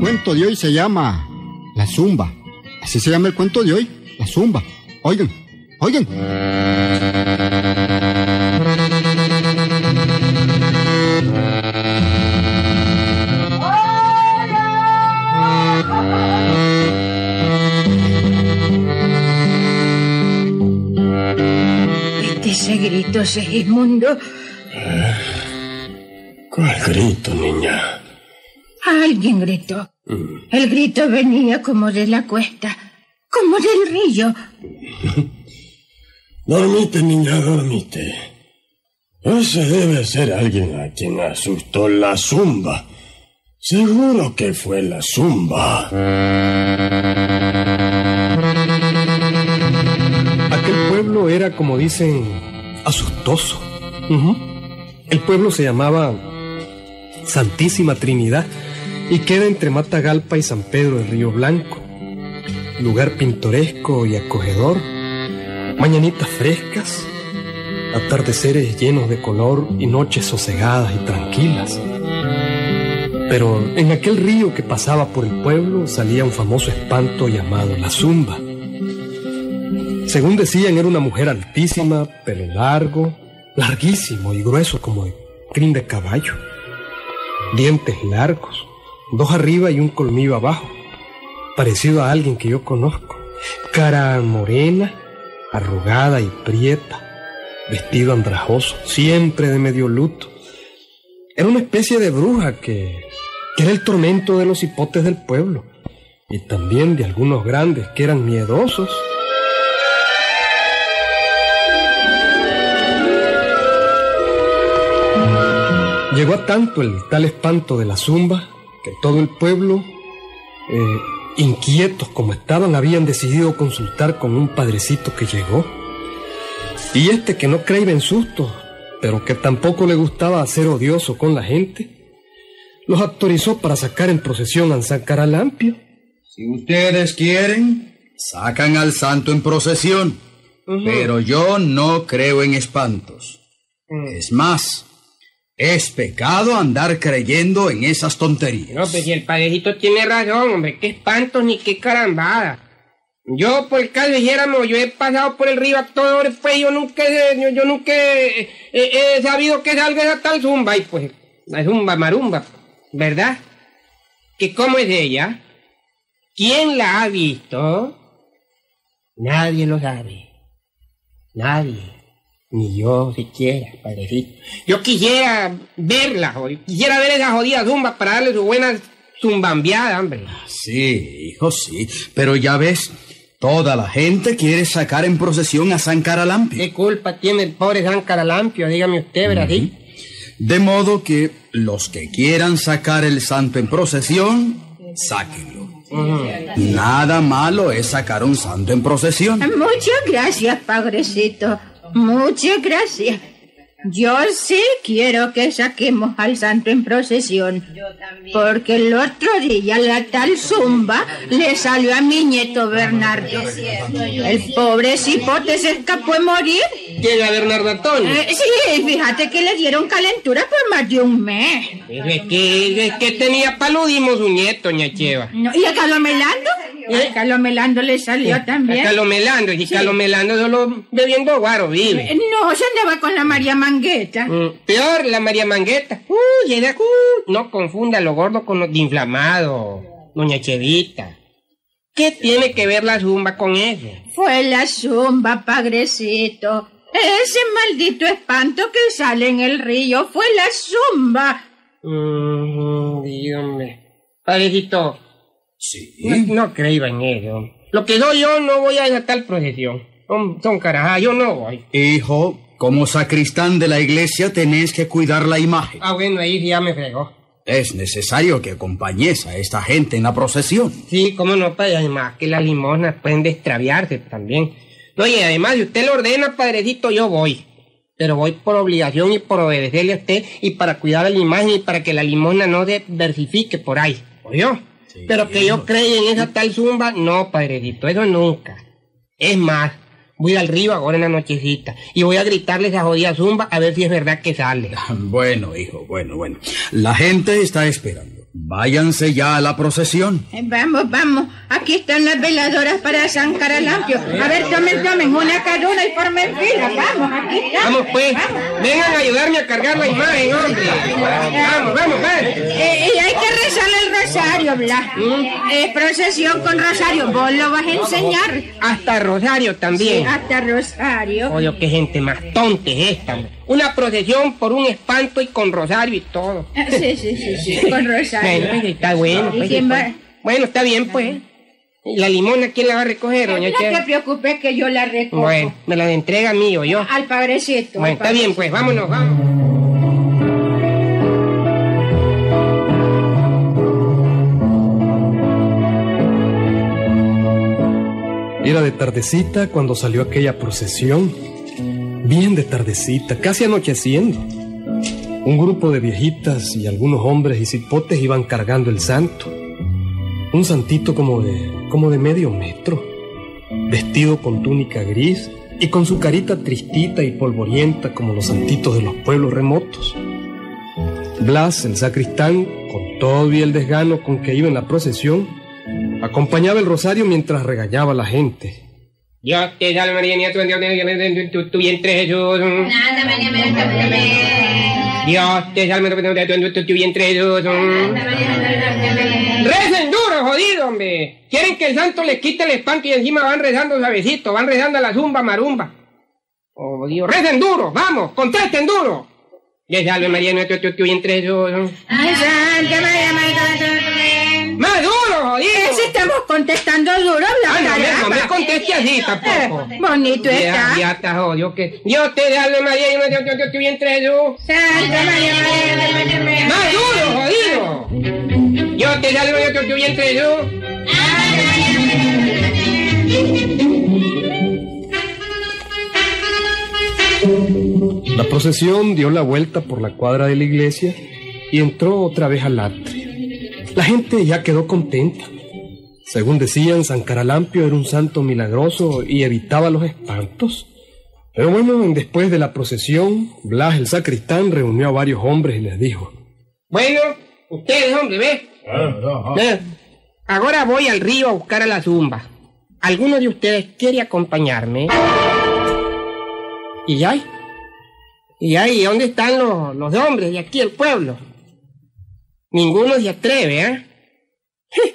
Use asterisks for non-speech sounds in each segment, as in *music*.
cuento de hoy se llama La Zumba. Así se llama el cuento de hoy, La Zumba. Oigan, oigan. Este ese grito, Segismundo. ¿Cuál grito, niña? Alguien gritó. El grito venía como de la cuesta, como del río. *laughs* Dormite, niña, dormite. Ese debe ser alguien a quien asustó la zumba. Seguro que fue la zumba. Aquel pueblo era, como dicen, asustoso. El pueblo se llamaba Santísima Trinidad y queda entre Matagalpa y San Pedro del Río Blanco. Lugar pintoresco y acogedor, mañanitas frescas, atardeceres llenos de color y noches sosegadas y tranquilas. Pero en aquel río que pasaba por el pueblo salía un famoso espanto llamado la zumba. Según decían, era una mujer altísima, pelo largo, larguísimo y grueso como de crin de caballo. Dientes largos, dos arriba y un colmillo abajo, parecido a alguien que yo conozco. Cara morena, arrugada y prieta, vestido andrajoso, siempre de medio luto. Era una especie de bruja que, que era el tormento de los hipotes del pueblo y también de algunos grandes que eran miedosos. Llegó a tanto el tal espanto de la zumba que todo el pueblo, eh, inquietos como estaban, habían decidido consultar con un padrecito que llegó. Y este que no creía en sustos, pero que tampoco le gustaba ser odioso con la gente, los autorizó para sacar en procesión a San Caralampio. Si ustedes quieren, sacan al santo en procesión. Pero yo no creo en espantos. Es más, es pecado andar creyendo en esas tonterías. No, pues si el padrecito tiene razón, hombre, qué espantos ni qué carambada. Yo por el dijéramos, yo he pasado por el río a todo el pues yo nunca, yo, yo nunca he sabido que salga esa tal zumba, y pues, la zumba marumba, ¿verdad? ¿Que cómo es ella? ¿Quién la ha visto? Nadie lo sabe. Nadie. Ni yo siquiera, padrecito. Yo quisiera verla, joder. Quisiera ver esa jodida zumba para darle su buena zumbambiada, hombre. Sí, hijo, sí. Pero ya ves, toda la gente quiere sacar en procesión a San Caralampio. ¿Qué culpa tiene el pobre San Caralampio? Dígame usted, ¿verdad? sí? De modo que los que quieran sacar el santo en procesión, sáquenlo. Nada malo es sacar un santo en procesión. Muchas gracias, padrecito. Muchas gracias. Yo sí quiero que saquemos al santo en procesión. Porque el otro día la tal zumba le salió a mi nieto Bernardo. El pobre cipote se escapó de morir. Llega Bernardo Antonio. Eh, sí, fíjate que le dieron calentura por más de un mes. Es que, es que tenía paludismo su nieto, ña Cheva. No, ¿Y a Calomelando? A Calomelando le salió también. Calomelando, y Calomelando solo bebiendo guaro vive. Eh, No, se andaba con la María Mangueta. Mm, Peor, la María Mangueta. Uy, era, uh, no confunda lo gordo con lo de inflamado, doña Chevita. ¿Qué tiene que ver la zumba con eso? Fue la zumba, padrecito. Ese maldito espanto que sale en el río fue la zumba. Mm, dígame. Padrecito, Sí. no, no creía en eso. Lo que soy yo no voy a esa tal procesión. Son, son carajas, yo no voy. Hijo, como sacristán de la iglesia tenés que cuidar la imagen. Ah, bueno, ahí ya me fregó. Es necesario que acompañes a esta gente en la procesión. Sí, cómo no, padre. Además, que las limosnas pueden extraviarse también. No, y además, si usted lo ordena, padrecito, yo voy. Pero voy por obligación y por obedecerle a usted y para cuidar la imagen y para que la limosna no se diversifique por ahí. ¿Oyó? Pero que yo cree en esa tal zumba, no, padrecito, eso nunca. Es más, voy al río ahora en la nochecita y voy a gritarle esa jodida zumba a ver si es verdad que sale. Bueno, hijo, bueno, bueno. La gente está esperando. Váyanse ya a la procesión. Eh, Vamos, vamos. Aquí están las veladoras para San Caralampio. A ver, tomen, tomen una cada una y formen fila. Vamos, aquí está. Vamos pues, vengan a ayudarme a cargar la imagen, hombre. Vamos, vamos, pues. Eh, y hay que rezarle el rosario, Blas. Eh, procesión con rosario. Vos lo vas a enseñar. Hasta Rosario también. Hasta rosario. Oye, qué gente más tonta es esta. Una procesión por un espanto y con Rosario y todo. *laughs* Ah, Sí, sí, sí, sí. Con rosario. Bueno, pues, está bueno. ¿Y pues, quién pues. va? Bueno, está bien, pues. ¿Y la limona quién la va a recoger, doña No te preocupes que yo la recojo. Bueno, me la entrega a mí o yo. Al padrecito. Bueno, al está bien, pues, vámonos, vamos. Era de tardecita cuando salió aquella procesión. Bien de tardecita, casi anocheciendo. Un grupo de viejitas y algunos hombres y cipotes iban cargando el santo. Un santito como de, como de medio metro, vestido con túnica gris y con su carita tristita y polvorienta como los santitos de los pueblos remotos. Blas, el sacristán, con todo y el desgano con que iba en la procesión, acompañaba el rosario mientras regañaba a la gente. Dios te salve María, niña, tu, tu, tu, tu vientre Jesús. Dios te salve tu, tu, tu vientre Jesús. Recen duro, jodido, hombre. Quieren que el santo les quite el espanto y encima van rezando suavecito, van rezando a la zumba marumba. Oh, Dios, recen duro, vamos, contesten duro. Dios salve María, nuestro tu, tu vientre Jesús. Santa María, Madre Más jodido. Si estamos contestando duro, Ay, no, me- no me conteste así tampoco. Eh, bonito está. ya está jodido que Dios te salve María, y nuestro tu, tu, tu vientre Jesús. Santa María, Madre ¡Más duro, jodido! Yo te salvo, yo te tu vientre, yo. La procesión dio la vuelta por la cuadra de la iglesia y entró otra vez al atrio. La gente ya quedó contenta. Según decían, San Caralampio era un santo milagroso y evitaba los espantos. Pero bueno, después de la procesión, Blas el sacristán reunió a varios hombres y les dijo, Bueno, ustedes, hombre, ¿ves? Eh, Ahora voy al río a buscar a la zumba. ¿Alguno de ustedes quiere acompañarme? ¿Y ya? ¿Y ahí dónde están los, los hombres de aquí el pueblo? Ninguno se atreve, ¿eh? *laughs*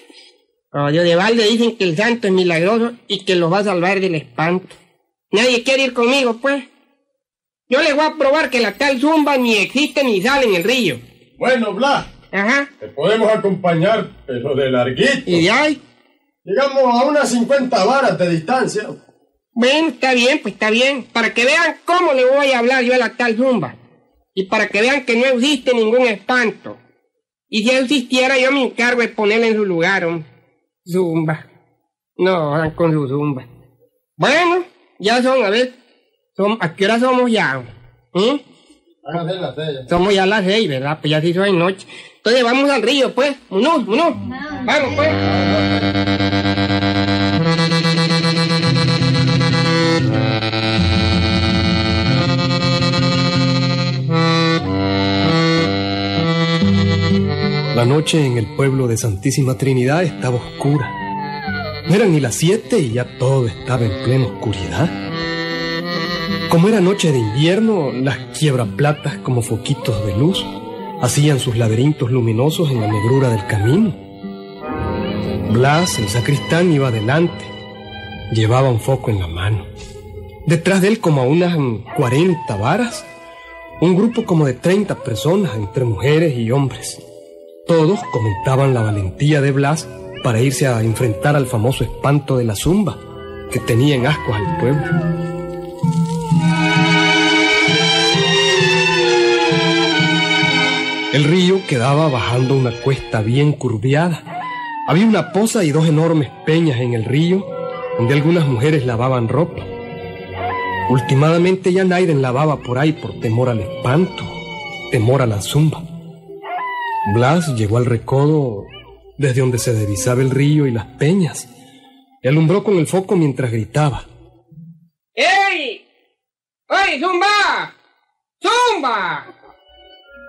Oye, de balde dicen que el santo es milagroso y que los va a salvar del espanto. Nadie quiere ir conmigo, pues. Yo les voy a probar que la tal zumba ni existe ni sale en el río. Bueno, Blas, Ajá. te podemos acompañar, pero de larguito. ¿Y de ahí? Llegamos a unas 50 varas de distancia. Bueno, está bien, pues está bien. Para que vean cómo le voy a hablar yo a la tal zumba. Y para que vean que no existe ningún espanto. Y si existiera, yo me encargo de ponerle en su lugar, hombre. Zumba. No, van con su zumba. Bueno, ya son, a ver. Son, ¿A qué hora somos ya? ¿Mm? Hágase la sella. Somos ya las seis, ¿verdad? Pues ya se hizo de noche. Entonces vamos al río, pues. Uno, uno. Vamos, pues. Noche en el pueblo de Santísima Trinidad estaba oscura. No eran ni las siete y ya todo estaba en plena oscuridad. Como era noche de invierno, las quiebraplatas como foquitos de luz hacían sus laberintos luminosos en la negrura del camino. Blas, el sacristán, iba adelante. Llevaba un foco en la mano. Detrás de él, como a unas mm, 40 varas, un grupo como de 30 personas, entre mujeres y hombres. Todos comentaban la valentía de Blas para irse a enfrentar al famoso espanto de la zumba, que tenía en ascuas al pueblo. El río quedaba bajando una cuesta bien curviada. Había una poza y dos enormes peñas en el río, donde algunas mujeres lavaban ropa. Últimamente ya Naiden lavaba por ahí por temor al espanto, temor a la zumba. Blas llegó al recodo desde donde se divisaba el río y las peñas, y con el foco mientras gritaba. ¡Ey! ¡Ey, Zumba! ¡Zumba!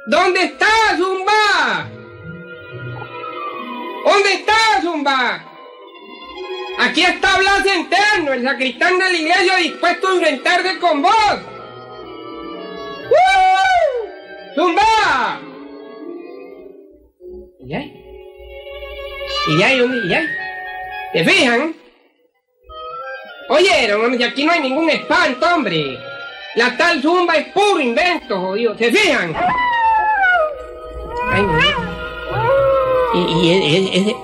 ¿Dónde está Zumba? ¿Dónde está, Zumba? Aquí está Blas Centeno, el sacristán de la iglesia dispuesto a enfrentarse con vos. ¡Uh! ¡Zumba! ¿Y ya? ¿Y ya? ¿Y ya? ¿Te fijan? Oyeron, hombre, aquí no hay ningún espanto, hombre. La tal zumba es puro invento, jodido. ¿Se fijan? Ay. Y, y es, es,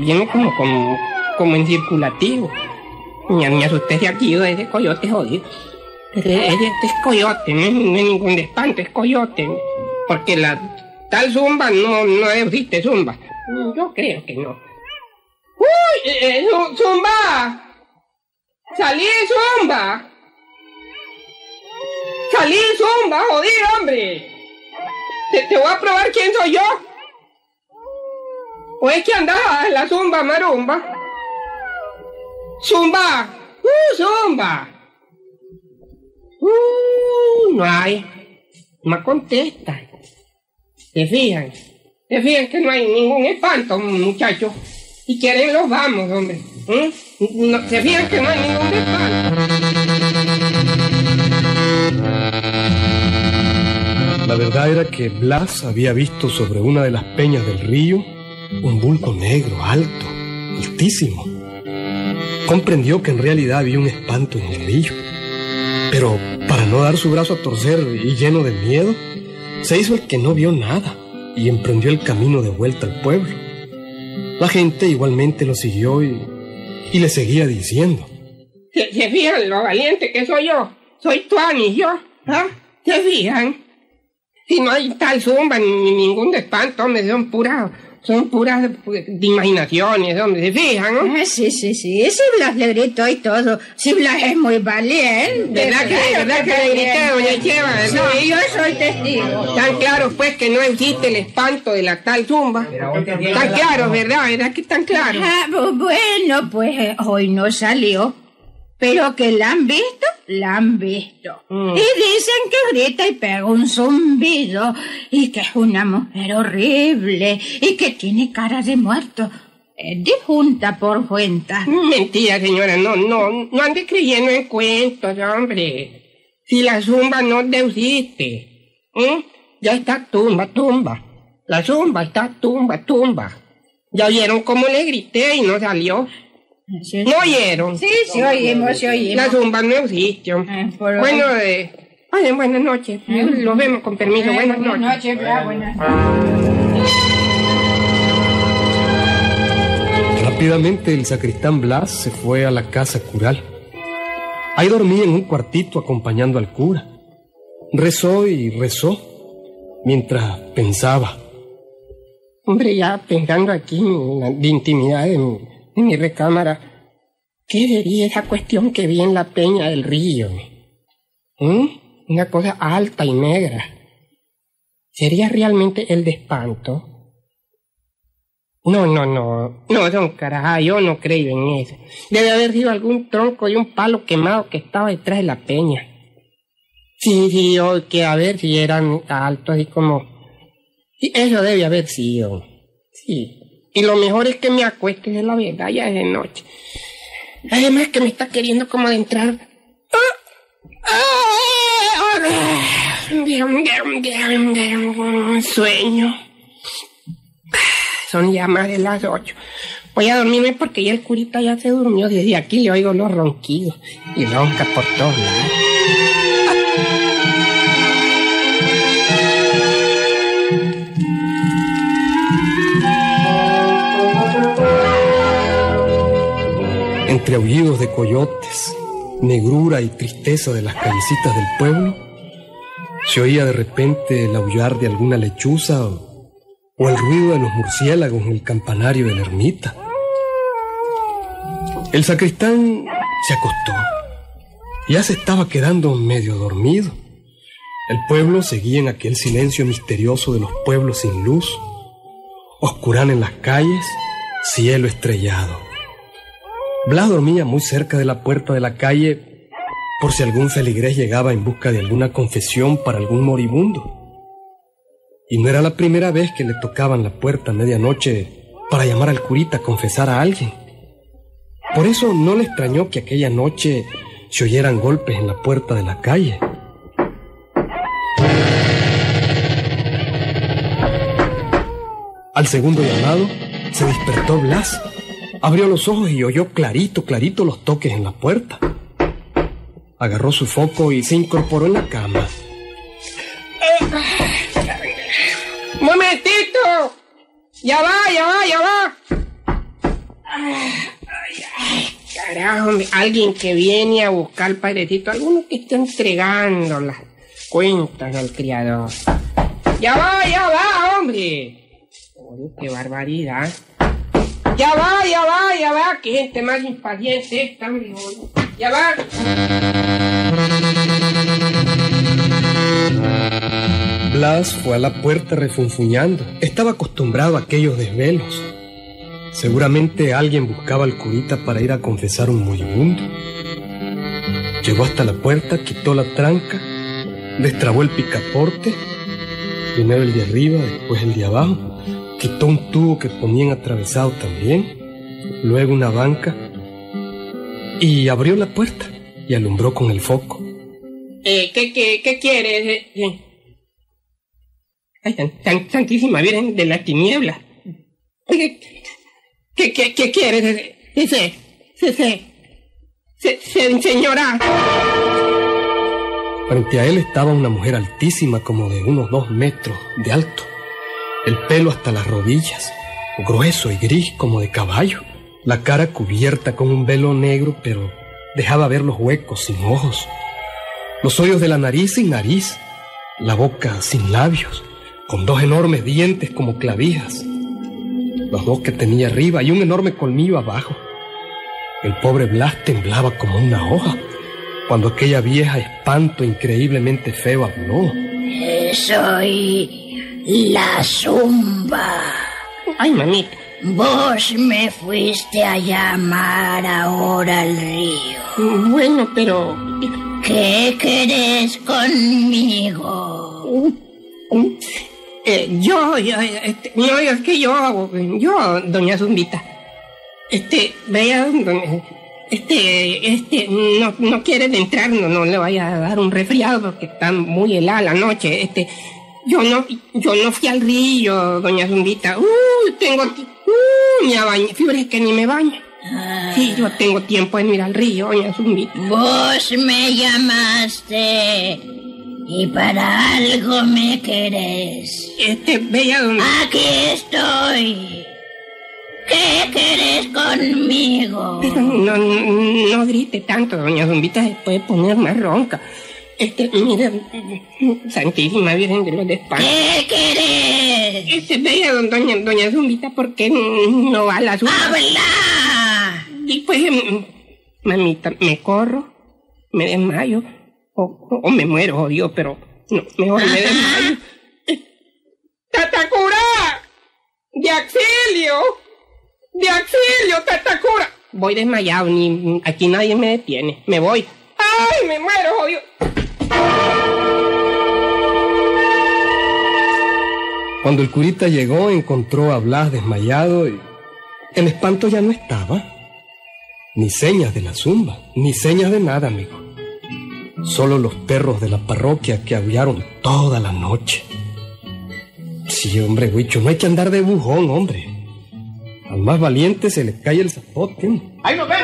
viene como, como, como en circulativo. Me, asusté de Guido, ese coyote jodido. Ese, ese, es coyote, no es, no es ningún espanto, es coyote. Porque la tal zumba no, no existe zumba. Yo creo que no. ¡Uy! Eh, eh, ¡Zumba! ¡Salí zumba! ¡Salí zumba, jodido, hombre! Te, te voy a probar quién soy yo. ¿O es que andaba en la zumba marumba? ¡Zumba! ¡Uh, zumba! ¡Uh, no hay! No contesta. ¿Se fijan? ¿Se fijan que no hay ningún espanto, muchachos? Si quieren los vamos, hombre. ¿Mm? No, ¿Se fijan que no hay ningún espanto? La verdad era que Blas había visto sobre una de las peñas del río un bulto negro, alto, altísimo. Comprendió que en realidad había un espanto en el río. Pero para no dar su brazo a torcer y lleno de miedo, se hizo el que no vio nada y emprendió el camino de vuelta al pueblo. La gente igualmente lo siguió y, y le seguía diciendo. ¿Se, se fijan lo valiente que soy yo? Soy Tuani, yo. ¿Ah? ¿Se fijan? Si no hay tal zumba ni, ni ningún espanto, hombre, son puras, son puras pues, de imaginaciones, hombre, ¿se fijan, no? Ah, sí, sí, sí. Si Blas le gritó y todo. Si Blas es muy valiente. ¿Verdad que, claro verdad que le grité, doña Cheva? Sí, yo soy testigo. Tan claro, pues, que no existe el espanto de la tal zumba. Tan claro, ¿verdad? ¿Verdad que tan claro? Ah, bu- bueno, pues eh, hoy no salió. Pero que la han visto, la han visto. Mm. Y dicen que grita y pega un zumbido. Y que es una mujer horrible. Y que tiene cara de muerto. Es disjunta por cuenta. Mentira, señora, no, no, no ande creyendo en cuentos, hombre. Si la zumba no existe, ¿eh? ya está tumba, tumba. La zumba está tumba, tumba. Ya oyeron cómo le grité y no salió. Sí, ¿No oyeron? sí, sí, oímos, sí, oímos. La zumba no existe. Ah, por- Bueno, eh, vayan, buenas noches. Los vemos con permiso, Eh, buenas noches. ah, buenas noches. Rápidamente el sacristán Blas se fue a la casa cural. Ahí dormía en un cuartito acompañando al cura. Rezó y rezó mientras pensaba. Hombre, ya pensando aquí en la de intimidad de mi, de mi recámara, ¿qué sería esa cuestión que vi en la peña del río? ¿Mm? Una cosa alta y negra. ¿Sería realmente el de espanto? No, no, no, no, don caraja, yo no creo en eso. Debe haber sido algún tronco y un palo quemado que estaba detrás de la peña. Sí, sí, yo que a ver si eran altos y como y eso debe haber sido. Sí. Y lo mejor es que me acueste de la verdad ya es de noche. Además que me está queriendo como adentrar. Sueño. Son ya más de las ocho. Voy a dormirme porque ya el curita ya se durmió. Desde aquí le oigo los ronquidos y ronca por todos lados. Entre aullidos de coyotes, negrura y tristeza de las callecitas del pueblo, se oía de repente el aullar de alguna lechuza o, o el ruido de los murciélagos en el campanario de la ermita. El sacristán se acostó. Ya se estaba quedando medio dormido. El pueblo seguía en aquel silencio misterioso de los pueblos sin luz. Oscuran en las calles, cielo estrellado. Blas dormía muy cerca de la puerta de la calle por si algún feligrés llegaba en busca de alguna confesión para algún moribundo. Y no era la primera vez que le tocaban la puerta a medianoche para llamar al curita a confesar a alguien. Por eso no le extrañó que aquella noche se oyeran golpes en la puerta de la calle. Al segundo llamado, se despertó Blas. Abrió los ojos y oyó clarito, clarito los toques en la puerta. Agarró su foco y se incorporó en la cama. ¡Momentito! ¡Ya va, ya va, ya va! Ay, ay, carajo, hombre. alguien que viene a buscar padrecito, alguno que está entregando las cuentas al criador. ¡Ya va, ya va, hombre! Oye, qué barbaridad. Ya va, ya va, ya va, que este más impaciente está. Ya va. Blas fue a la puerta refunfuñando. Estaba acostumbrado a aquellos desvelos. Seguramente alguien buscaba al curita para ir a confesar un moribundo. Llegó hasta la puerta, quitó la tranca, destrabó el picaporte, primero el de arriba, después el de abajo, quitó un tubo que ponían atravesado también, luego una banca y abrió la puerta y alumbró con el foco. Eh, ¿qué, qué, qué quieres? Eh, eh. Ay, tan, Santísima Virgen de la Tiniebla. ¿Qué, qué, qué quieres? Sí, sí. Se- se- señora. Frente a él estaba una mujer altísima, como de unos dos metros de alto. El pelo hasta las rodillas, grueso y gris como de caballo. La cara cubierta con un velo negro, pero dejaba ver los huecos sin ojos. Los hoyos de la nariz sin nariz. La boca sin labios, con dos enormes dientes como clavijas. Los dos que tenía arriba y un enorme colmillo abajo. El pobre Blas temblaba como una hoja cuando aquella vieja espanto increíblemente feo habló. Soy la zumba. Ay, mamita. Vos me fuiste a llamar ahora al río. Bueno, pero... ¿Qué querés conmigo? eh, yo, yo, este, no, es que yo, yo, doña Zumbita, este, don- este, este, no, no quiere entrar, no, no le vaya a dar un resfriado porque está muy helada la noche, este, yo no, yo no fui al río, doña Zumbita, uh, tengo, uh, me bañé, fíjate que ni me baño. Sí, yo tengo tiempo en ir al río, doña Zumbita. Vos me llamaste y para algo me querés. Este, bella don... Aquí estoy. ¿Qué querés conmigo? Pero no, no, no grite tanto, doña Zumbita, se puede poner más ronca. Este, mire, Santísima Virgen de los Despanos. ¿Qué querés? Este, vea, doña, doña Zumbita, ¿por qué no va a la zumba? ¡Habla! Y pues, mm, mamita, me corro, me desmayo, o, me muero, jodido, pero no, mejor me desmayo. ¡Tatacura! ¡De auxilio! ¡De auxilio, Tatacura! Voy desmayado, ni aquí nadie me detiene. Me voy. ¡Ay, me muero, jodido! Cuando el curita llegó, encontró a Blas desmayado y el espanto ya no estaba. Ni señas de la zumba, ni señas de nada, amigo. Solo los perros de la parroquia que aullaron toda la noche. Sí, hombre, Huicho, no hay que andar de bujón, hombre. Al más valiente se le cae el zapote. ¡Ahí nos vemos!